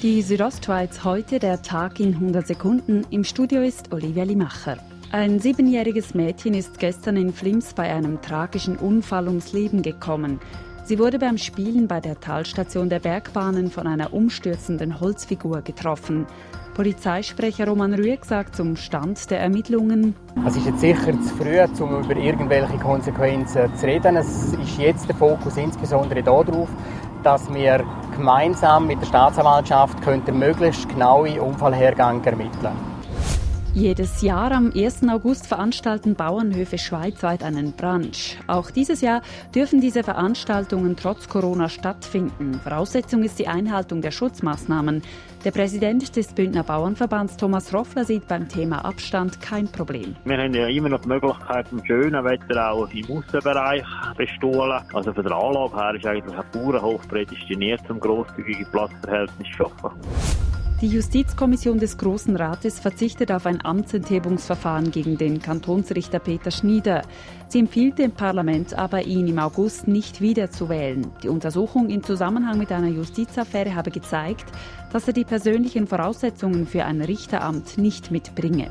Die Südostschweiz heute der Tag in 100 Sekunden. Im Studio ist Olivia Limacher. Ein siebenjähriges Mädchen ist gestern in Flims bei einem tragischen Unfall ums Leben gekommen. Sie wurde beim Spielen bei der Talstation der Bergbahnen von einer umstürzenden Holzfigur getroffen. Polizeisprecher Roman Rüegg sagt zum Stand der Ermittlungen. Es ist jetzt sicher zu früh, um über irgendwelche Konsequenzen zu reden. Es ist jetzt der Fokus insbesondere darauf, dass wir gemeinsam mit der Staatsanwaltschaft könnten möglichst genaue Unfallhergänge ermitteln jedes Jahr am 1. August veranstalten Bauernhöfe schweizweit einen Brunch. Auch dieses Jahr dürfen diese Veranstaltungen trotz Corona stattfinden. Voraussetzung ist die Einhaltung der Schutzmaßnahmen. Der Präsident des Bündner Bauernverbands Thomas Roffler sieht beim Thema Abstand kein Problem. Wir haben ja immer noch die Möglichkeit, im schönen Wetter auch im Aussenbereich bestohlen. Also von der Anlage her ist eigentlich ein Bauernhof prädestiniert, zum grosszügige Platzverhältnis zu schaffen. Die Justizkommission des Großen Rates verzichtet auf ein Amtsenthebungsverfahren gegen den Kantonsrichter Peter Schnieder. Sie empfiehlt dem Parlament aber, ihn im August nicht wieder zu wählen. Die Untersuchung im Zusammenhang mit einer Justizaffäre habe gezeigt, dass er die persönlichen Voraussetzungen für ein Richteramt nicht mitbringe.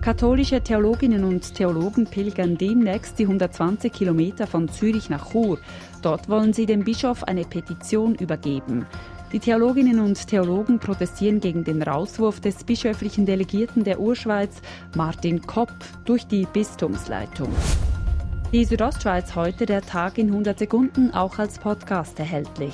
Katholische Theologinnen und Theologen pilgern demnächst die 120 Kilometer von Zürich nach Chur. Dort wollen sie dem Bischof eine Petition übergeben. Die Theologinnen und Theologen protestieren gegen den Rauswurf des bischöflichen Delegierten der Urschweiz, Martin Kopp, durch die Bistumsleitung. Die Südostschweiz heute der Tag in 100 Sekunden auch als Podcast erhältlich.